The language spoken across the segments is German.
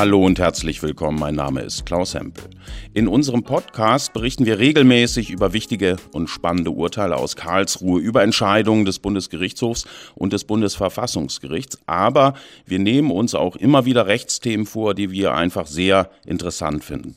Hallo und herzlich willkommen. Mein Name ist Klaus Hempel. In unserem Podcast berichten wir regelmäßig über wichtige und spannende Urteile aus Karlsruhe, über Entscheidungen des Bundesgerichtshofs und des Bundesverfassungsgerichts. Aber wir nehmen uns auch immer wieder Rechtsthemen vor, die wir einfach sehr interessant finden.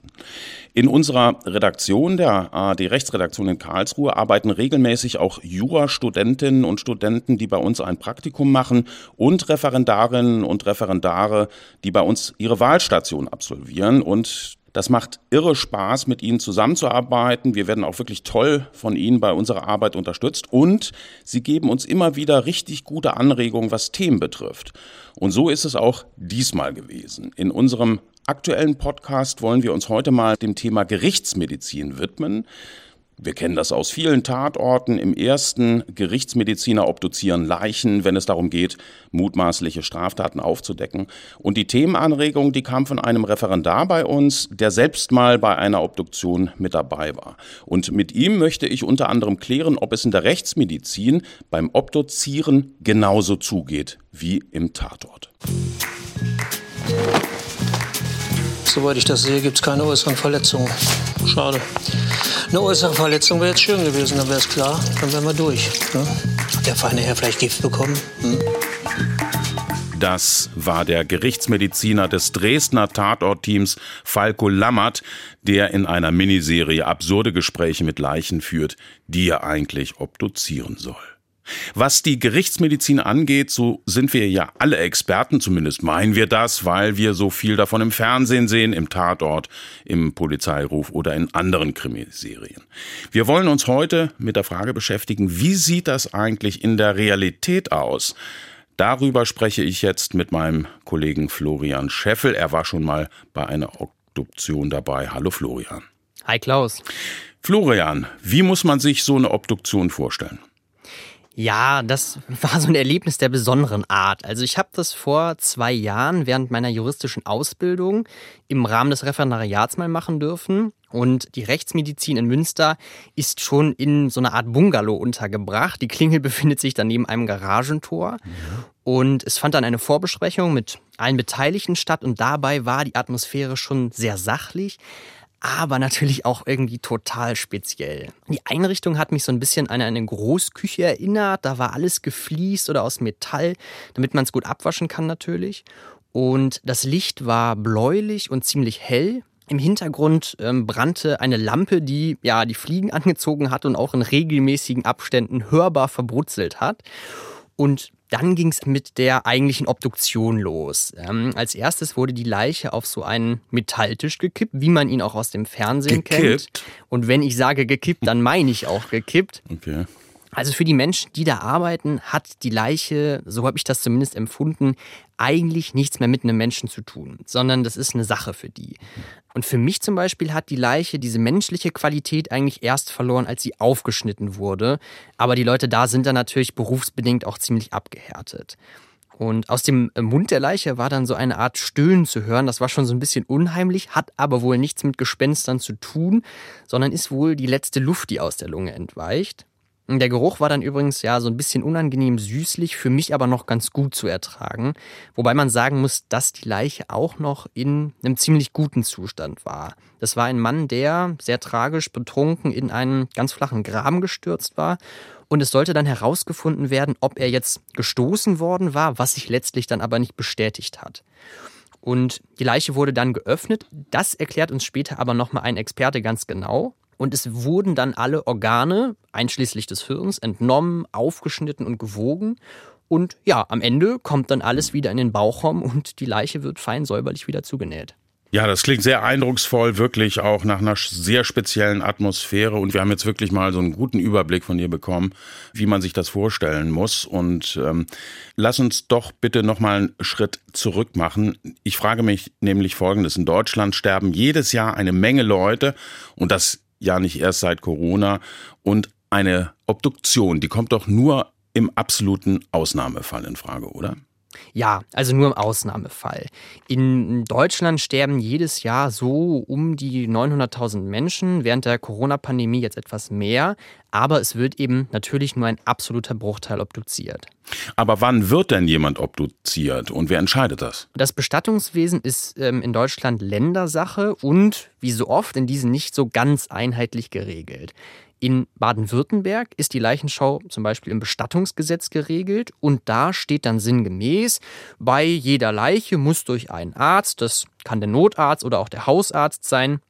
In unserer Redaktion, der ARD Rechtsredaktion in Karlsruhe, arbeiten regelmäßig auch Jurastudentinnen und Studenten, die bei uns ein Praktikum machen und Referendarinnen und Referendare, die bei uns ihre Wahlstation absolvieren und das macht irre Spaß, mit Ihnen zusammenzuarbeiten. Wir werden auch wirklich toll von Ihnen bei unserer Arbeit unterstützt und Sie geben uns immer wieder richtig gute Anregungen, was Themen betrifft. Und so ist es auch diesmal gewesen. In unserem aktuellen Podcast wollen wir uns heute mal dem Thema Gerichtsmedizin widmen. Wir kennen das aus vielen Tatorten. Im ersten Gerichtsmediziner obduzieren Leichen, wenn es darum geht, mutmaßliche Straftaten aufzudecken. Und die Themenanregung, die kam von einem Referendar bei uns, der selbst mal bei einer Obduktion mit dabei war. Und mit ihm möchte ich unter anderem klären, ob es in der Rechtsmedizin beim Obduzieren genauso zugeht wie im Tatort. Soweit ich das sehe, gibt es keine äußeren Verletzungen. Schade. Eine äußere Verletzung wäre jetzt schön gewesen, dann wäre es klar, dann wären wir durch. Ne? Hat der feine Herr vielleicht Gift bekommen? Hm? Das war der Gerichtsmediziner des Dresdner Tatortteams Falco Lammert, der in einer Miniserie absurde Gespräche mit Leichen führt, die er eigentlich obduzieren soll. Was die Gerichtsmedizin angeht, so sind wir ja alle Experten, zumindest meinen wir das, weil wir so viel davon im Fernsehen sehen, im Tatort, im Polizeiruf oder in anderen Krimiserien. Wir wollen uns heute mit der Frage beschäftigen, wie sieht das eigentlich in der Realität aus? Darüber spreche ich jetzt mit meinem Kollegen Florian Scheffel. Er war schon mal bei einer Obduktion dabei. Hallo Florian. Hi Klaus. Florian, wie muss man sich so eine Obduktion vorstellen? Ja, das war so ein Erlebnis der besonderen Art. Also ich habe das vor zwei Jahren während meiner juristischen Ausbildung im Rahmen des Referendariats mal machen dürfen. Und die Rechtsmedizin in Münster ist schon in so einer Art Bungalow untergebracht. Die Klingel befindet sich dann neben einem Garagentor. Und es fand dann eine Vorbesprechung mit allen Beteiligten statt. Und dabei war die Atmosphäre schon sehr sachlich aber natürlich auch irgendwie total speziell. Die Einrichtung hat mich so ein bisschen an eine Großküche erinnert. Da war alles gefliest oder aus Metall, damit man es gut abwaschen kann natürlich. Und das Licht war bläulich und ziemlich hell. Im Hintergrund ähm, brannte eine Lampe, die ja die Fliegen angezogen hat und auch in regelmäßigen Abständen hörbar verbrutzelt hat. Und dann ging es mit der eigentlichen Obduktion los. Ähm, als erstes wurde die Leiche auf so einen Metalltisch gekippt, wie man ihn auch aus dem Fernsehen gekippt. kennt. Und wenn ich sage gekippt, dann meine ich auch gekippt. Okay. Also für die Menschen, die da arbeiten, hat die Leiche, so habe ich das zumindest empfunden, eigentlich nichts mehr mit einem Menschen zu tun, sondern das ist eine Sache für die. Und für mich zum Beispiel hat die Leiche diese menschliche Qualität eigentlich erst verloren, als sie aufgeschnitten wurde. Aber die Leute da sind dann natürlich berufsbedingt auch ziemlich abgehärtet. Und aus dem Mund der Leiche war dann so eine Art Stöhnen zu hören. Das war schon so ein bisschen unheimlich, hat aber wohl nichts mit Gespenstern zu tun, sondern ist wohl die letzte Luft, die aus der Lunge entweicht. Der Geruch war dann übrigens ja so ein bisschen unangenehm süßlich, für mich aber noch ganz gut zu ertragen. Wobei man sagen muss, dass die Leiche auch noch in einem ziemlich guten Zustand war. Das war ein Mann, der sehr tragisch betrunken in einen ganz flachen Graben gestürzt war. Und es sollte dann herausgefunden werden, ob er jetzt gestoßen worden war, was sich letztlich dann aber nicht bestätigt hat. Und die Leiche wurde dann geöffnet. Das erklärt uns später aber nochmal ein Experte ganz genau. Und es wurden dann alle Organe, einschließlich des Hirns, entnommen, aufgeschnitten und gewogen. Und ja, am Ende kommt dann alles wieder in den Bauchraum und die Leiche wird fein säuberlich wieder zugenäht. Ja, das klingt sehr eindrucksvoll, wirklich auch nach einer sehr speziellen Atmosphäre. Und wir haben jetzt wirklich mal so einen guten Überblick von dir bekommen, wie man sich das vorstellen muss. Und ähm, lass uns doch bitte nochmal einen Schritt zurück machen. Ich frage mich nämlich Folgendes. In Deutschland sterben jedes Jahr eine Menge Leute und das ja nicht erst seit Corona. Und eine Obduktion, die kommt doch nur im absoluten Ausnahmefall in Frage, oder? Ja, also nur im Ausnahmefall. In Deutschland sterben jedes Jahr so um die 900.000 Menschen, während der Corona-Pandemie jetzt etwas mehr, aber es wird eben natürlich nur ein absoluter Bruchteil obduziert. Aber wann wird denn jemand obduziert und wer entscheidet das? Das Bestattungswesen ist ähm, in Deutschland Ländersache und, wie so oft, in diesen nicht so ganz einheitlich geregelt. In Baden-Württemberg ist die Leichenschau zum Beispiel im Bestattungsgesetz geregelt und da steht dann sinngemäß, bei jeder Leiche muss durch einen Arzt, das kann der Notarzt oder auch der Hausarzt sein,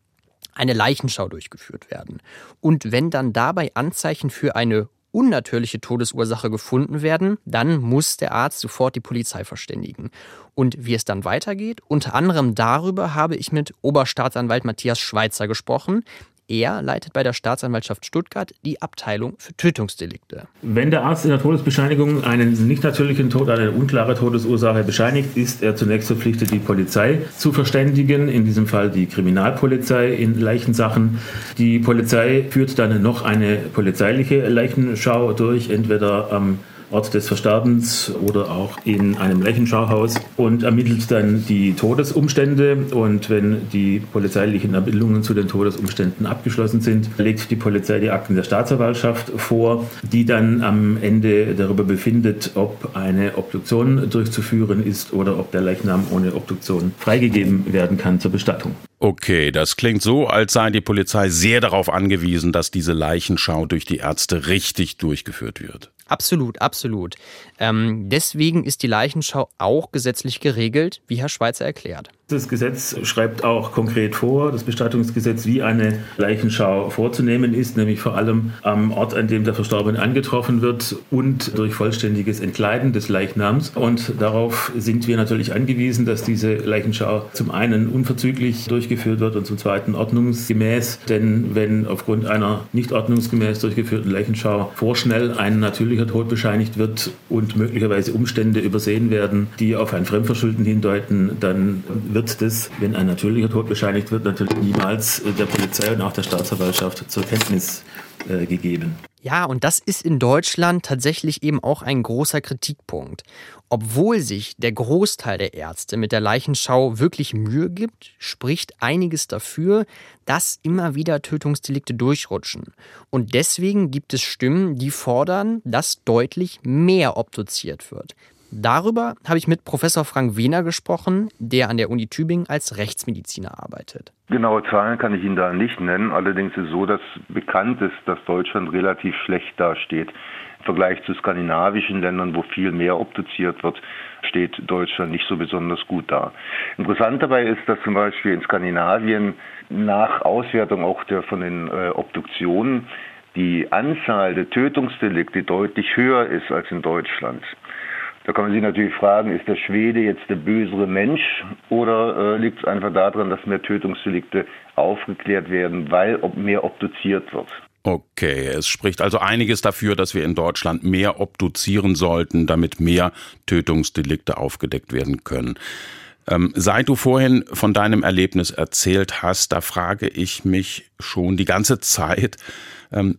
eine Leichenschau durchgeführt werden. Und wenn dann dabei Anzeichen für eine unnatürliche Todesursache gefunden werden, dann muss der Arzt sofort die Polizei verständigen. Und wie es dann weitergeht, unter anderem darüber habe ich mit Oberstaatsanwalt Matthias Schweitzer gesprochen. Er leitet bei der Staatsanwaltschaft Stuttgart die Abteilung für Tötungsdelikte. Wenn der Arzt in der Todesbescheinigung einen nicht natürlichen Tod, eine unklare Todesursache bescheinigt, ist er zunächst verpflichtet, die Polizei zu verständigen, in diesem Fall die Kriminalpolizei in Leichensachen. Die Polizei führt dann noch eine polizeiliche Leichenschau durch, entweder am Ort des Versterbens oder auch in einem Leichenschauhaus und ermittelt dann die Todesumstände. Und wenn die polizeilichen Ermittlungen zu den Todesumständen abgeschlossen sind, legt die Polizei die Akten der Staatsanwaltschaft vor, die dann am Ende darüber befindet, ob eine Obduktion durchzuführen ist oder ob der Leichnam ohne Obduktion freigegeben werden kann zur Bestattung. Okay, das klingt so, als sei die Polizei sehr darauf angewiesen, dass diese Leichenschau durch die Ärzte richtig durchgeführt wird. Absolut, absolut. Ähm, deswegen ist die Leichenschau auch gesetzlich geregelt, wie Herr Schweizer erklärt. Das Gesetz schreibt auch konkret vor, das Bestattungsgesetz, wie eine Leichenschau vorzunehmen ist, nämlich vor allem am Ort, an dem der Verstorbene angetroffen wird und durch vollständiges Entkleiden des Leichnams. Und darauf sind wir natürlich angewiesen, dass diese Leichenschau zum einen unverzüglich durchgeführt wird und zum zweiten ordnungsgemäß. Denn wenn aufgrund einer nicht ordnungsgemäß durchgeführten Leichenschau vorschnell ein natürlicher Tod bescheinigt wird und möglicherweise Umstände übersehen werden, die auf ein Fremdverschulden hindeuten, dann wird das, wenn ein natürlicher Tod bescheinigt wird, natürlich niemals der Polizei und auch der Staatsanwaltschaft zur Kenntnis äh, gegeben. Ja, und das ist in Deutschland tatsächlich eben auch ein großer Kritikpunkt. Obwohl sich der Großteil der Ärzte mit der Leichenschau wirklich Mühe gibt, spricht einiges dafür, dass immer wieder Tötungsdelikte durchrutschen. Und deswegen gibt es Stimmen, die fordern, dass deutlich mehr obduziert wird. Darüber habe ich mit Professor Frank Wehner gesprochen, der an der Uni Tübingen als Rechtsmediziner arbeitet. Genaue Zahlen kann ich Ihnen da nicht nennen. Allerdings ist so, dass bekannt ist, dass Deutschland relativ schlecht dasteht. Im Vergleich zu skandinavischen Ländern, wo viel mehr obduziert wird, steht Deutschland nicht so besonders gut da. Interessant dabei ist, dass zum Beispiel in Skandinavien nach Auswertung auch der, von den äh, Obduktionen die Anzahl der Tötungsdelikte deutlich höher ist als in Deutschland. Da kann man sich natürlich fragen, ist der Schwede jetzt der bösere Mensch oder äh, liegt es einfach daran, dass mehr Tötungsdelikte aufgeklärt werden, weil ob mehr obduziert wird? Okay, es spricht also einiges dafür, dass wir in Deutschland mehr obduzieren sollten, damit mehr Tötungsdelikte aufgedeckt werden können. Ähm, seit du vorhin von deinem Erlebnis erzählt hast, da frage ich mich schon die ganze Zeit,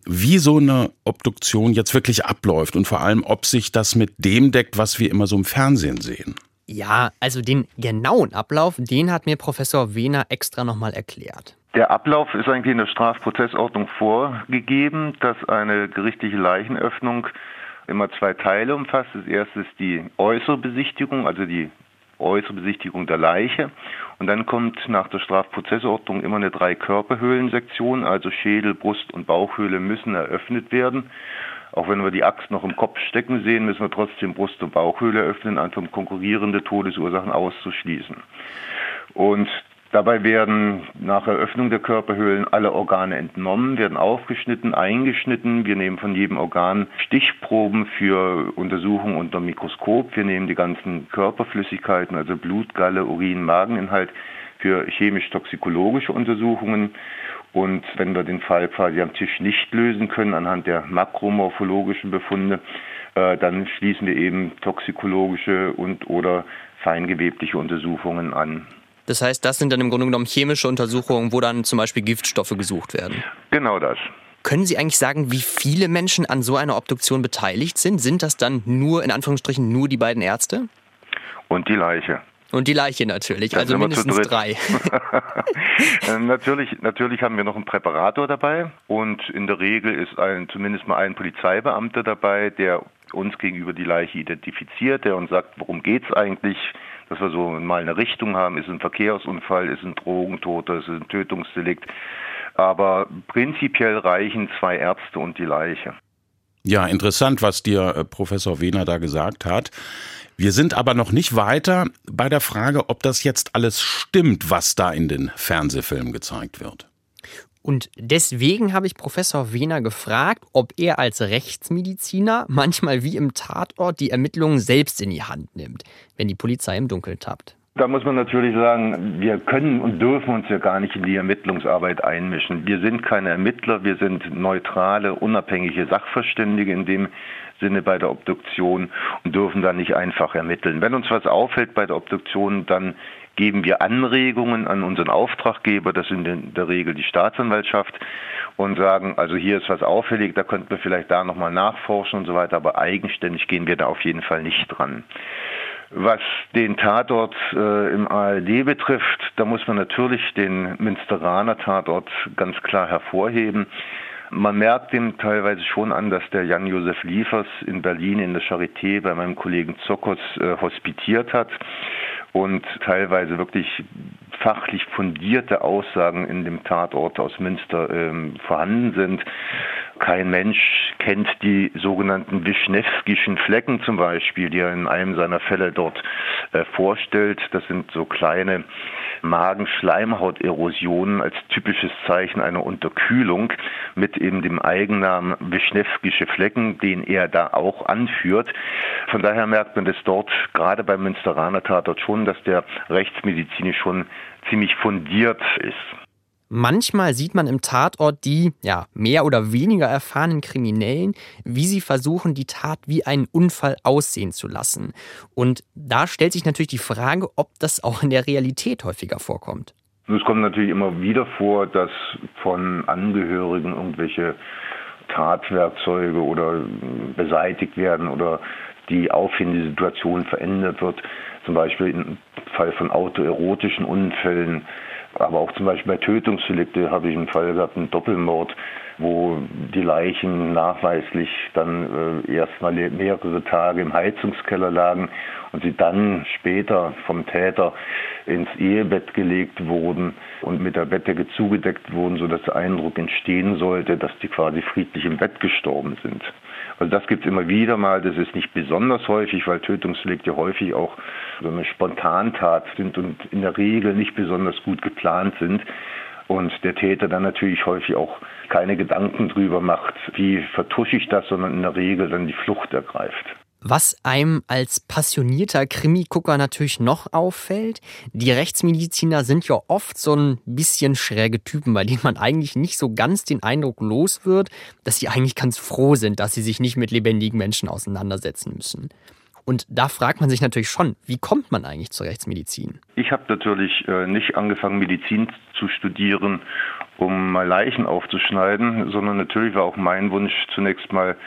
wie so eine Obduktion jetzt wirklich abläuft und vor allem, ob sich das mit dem deckt, was wir immer so im Fernsehen sehen. Ja, also den genauen Ablauf, den hat mir Professor Wehner extra nochmal erklärt. Der Ablauf ist eigentlich in der Strafprozessordnung vorgegeben, dass eine gerichtliche Leichenöffnung immer zwei Teile umfasst. Das erste ist die äußere Besichtigung, also die äußere Besichtigung der Leiche. Und dann kommt nach der Strafprozessordnung immer eine Drei-Körperhöhlensektion, also Schädel, Brust und Bauchhöhle müssen eröffnet werden. Auch wenn wir die Axt noch im Kopf stecken sehen, müssen wir trotzdem Brust- und Bauchhöhle öffnen, einfach um konkurrierende Todesursachen auszuschließen. Und Dabei werden nach Eröffnung der Körperhöhlen alle Organe entnommen, werden aufgeschnitten, eingeschnitten. Wir nehmen von jedem Organ Stichproben für Untersuchung unter Mikroskop. Wir nehmen die ganzen Körperflüssigkeiten, also Blut, Galle, Urin, Mageninhalt für chemisch-toxikologische Untersuchungen. Und wenn wir den Fall quasi am Tisch nicht lösen können anhand der makromorphologischen Befunde, äh, dann schließen wir eben toxikologische und oder feingewebliche Untersuchungen an. Das heißt, das sind dann im Grunde genommen chemische Untersuchungen, wo dann zum Beispiel Giftstoffe gesucht werden. Genau das. Können Sie eigentlich sagen, wie viele Menschen an so einer Obduktion beteiligt sind? Sind das dann nur, in Anführungsstrichen, nur die beiden Ärzte? und die Leiche. Und die Leiche natürlich, Dann also mindestens drei. Äh, natürlich, natürlich haben wir noch einen Präparator dabei und in der Regel ist ein, zumindest mal ein Polizeibeamter dabei, der uns gegenüber die Leiche identifiziert, der uns sagt, worum geht es eigentlich, dass wir so mal eine Richtung haben, ist ein Verkehrsunfall, ist ein Drogentoter, ist ein Tötungsdelikt. Aber prinzipiell reichen zwei Ärzte und die Leiche. Ja, interessant, was dir äh, Professor Wehner da gesagt hat. Wir sind aber noch nicht weiter bei der Frage, ob das jetzt alles stimmt, was da in den Fernsehfilmen gezeigt wird. Und deswegen habe ich Professor Wehner gefragt, ob er als Rechtsmediziner manchmal wie im Tatort die Ermittlungen selbst in die Hand nimmt, wenn die Polizei im Dunkeln tappt. Da muss man natürlich sagen, wir können und dürfen uns ja gar nicht in die Ermittlungsarbeit einmischen. Wir sind keine Ermittler, wir sind neutrale, unabhängige Sachverständige in dem Sinne bei der Obduktion und dürfen da nicht einfach ermitteln. Wenn uns was auffällt bei der Obduktion, dann geben wir Anregungen an unseren Auftraggeber, das sind in der Regel die Staatsanwaltschaft, und sagen, also hier ist was auffällig, da könnten wir vielleicht da nochmal nachforschen und so weiter, aber eigenständig gehen wir da auf jeden Fall nicht dran. Was den Tatort äh, im ARD betrifft, da muss man natürlich den Münsteraner Tatort ganz klar hervorheben. Man merkt ihm teilweise schon an, dass der Jan-Josef Liefers in Berlin in der Charité bei meinem Kollegen Zokos äh, hospitiert hat und teilweise wirklich fachlich fundierte Aussagen in dem Tatort aus Münster ähm, vorhanden sind. Kein Mensch kennt die sogenannten Wischnewskischen Flecken zum Beispiel, die er in einem seiner Fälle dort äh, vorstellt. Das sind so kleine Magenschleimhauterosionen als typisches Zeichen einer Unterkühlung mit eben dem Eigennamen Wischnewskische Flecken, den er da auch anführt. Von daher merkt man das dort gerade beim Münsteraner Tatort schon, dass der rechtsmedizinisch schon ziemlich fundiert ist. Manchmal sieht man im Tatort die ja, mehr oder weniger erfahrenen Kriminellen, wie sie versuchen, die Tat wie einen Unfall aussehen zu lassen. Und da stellt sich natürlich die Frage, ob das auch in der Realität häufiger vorkommt. Es kommt natürlich immer wieder vor, dass von Angehörigen irgendwelche Tatwerkzeuge oder beseitigt werden oder die auffindende Situation verändert wird. Zum Beispiel im Fall von autoerotischen Unfällen aber auch zum Beispiel bei Tötungsdelikte habe ich einen Fall gehabt, einen Doppelmord, wo die Leichen nachweislich dann äh, erstmal mehrere Tage im Heizungskeller lagen und sie dann später vom Täter ins Ehebett gelegt wurden und mit der Bettdecke zugedeckt wurden, sodass der Eindruck entstehen sollte, dass die quasi friedlich im Bett gestorben sind. Also das gibt es immer wieder mal. Das ist nicht besonders häufig, weil Tötungsdelikte häufig auch so eine Spontantat sind und in der Regel nicht besonders gut geplant sind. Und der Täter dann natürlich häufig auch keine Gedanken drüber macht, wie vertusche ich das, sondern in der Regel dann die Flucht ergreift. Was einem als passionierter Krimi-Gucker natürlich noch auffällt, die Rechtsmediziner sind ja oft so ein bisschen schräge Typen, bei denen man eigentlich nicht so ganz den Eindruck los wird, dass sie eigentlich ganz froh sind, dass sie sich nicht mit lebendigen Menschen auseinandersetzen müssen. Und da fragt man sich natürlich schon, wie kommt man eigentlich zur Rechtsmedizin? Ich habe natürlich äh, nicht angefangen, Medizin zu studieren, um mal Leichen aufzuschneiden, sondern natürlich war auch mein Wunsch zunächst mal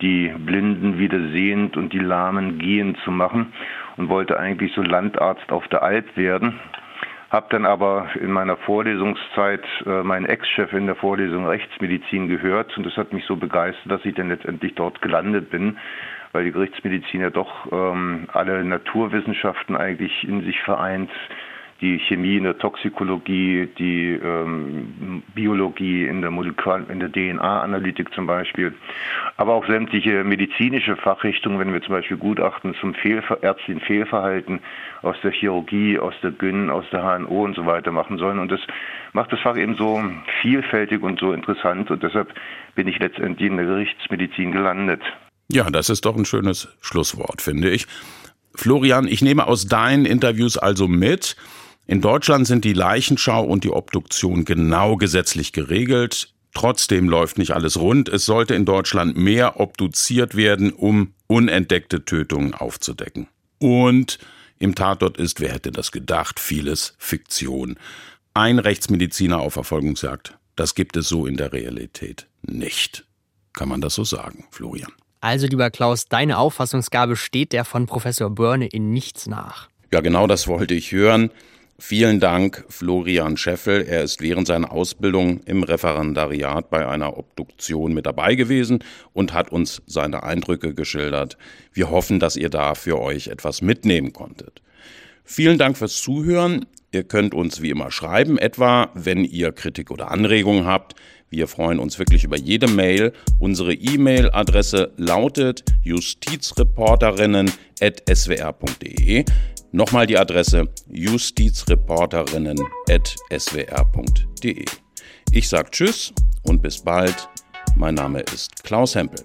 die Blinden wieder sehend und die Lahmen gehend zu machen und wollte eigentlich so Landarzt auf der Alp werden. Hab dann aber in meiner Vorlesungszeit äh, meinen Ex-Chef in der Vorlesung Rechtsmedizin gehört und das hat mich so begeistert, dass ich dann letztendlich dort gelandet bin, weil die Gerichtsmedizin ja doch ähm, alle Naturwissenschaften eigentlich in sich vereint die Chemie in der Toxikologie, die ähm, Biologie in der der DNA-Analytik zum Beispiel, aber auch sämtliche medizinische Fachrichtungen, wenn wir zum Beispiel Gutachten zum Fehlver ärztlichen Fehlverhalten aus der Chirurgie, aus der Gyn, aus der HNO und so weiter machen sollen. Und das macht das Fach eben so vielfältig und so interessant und deshalb bin ich letztendlich in der Gerichtsmedizin gelandet. Ja, das ist doch ein schönes Schlusswort, finde ich. Florian, ich nehme aus deinen Interviews also mit, in Deutschland sind die Leichenschau und die Obduktion genau gesetzlich geregelt. Trotzdem läuft nicht alles rund. Es sollte in Deutschland mehr obduziert werden, um unentdeckte Tötungen aufzudecken. Und im Tatort ist, wer hätte das gedacht, vieles Fiktion. Ein Rechtsmediziner auf Verfolgungsjagd, das gibt es so in der Realität nicht. Kann man das so sagen, Florian? Also, lieber Klaus, deine Auffassungsgabe steht der von Professor Börne in nichts nach. Ja, genau das wollte ich hören. Vielen Dank, Florian Scheffel. Er ist während seiner Ausbildung im Referendariat bei einer Obduktion mit dabei gewesen und hat uns seine Eindrücke geschildert. Wir hoffen, dass ihr da für euch etwas mitnehmen konntet. Vielen Dank fürs Zuhören. Ihr könnt uns wie immer schreiben, etwa wenn ihr Kritik oder Anregungen habt. Wir freuen uns wirklich über jede Mail. Unsere E-Mail-Adresse lautet justizreporterinnen.swr.de. Nochmal die Adresse justizreporterinnen.swr.de. Ich sage Tschüss und bis bald. Mein Name ist Klaus Hempel.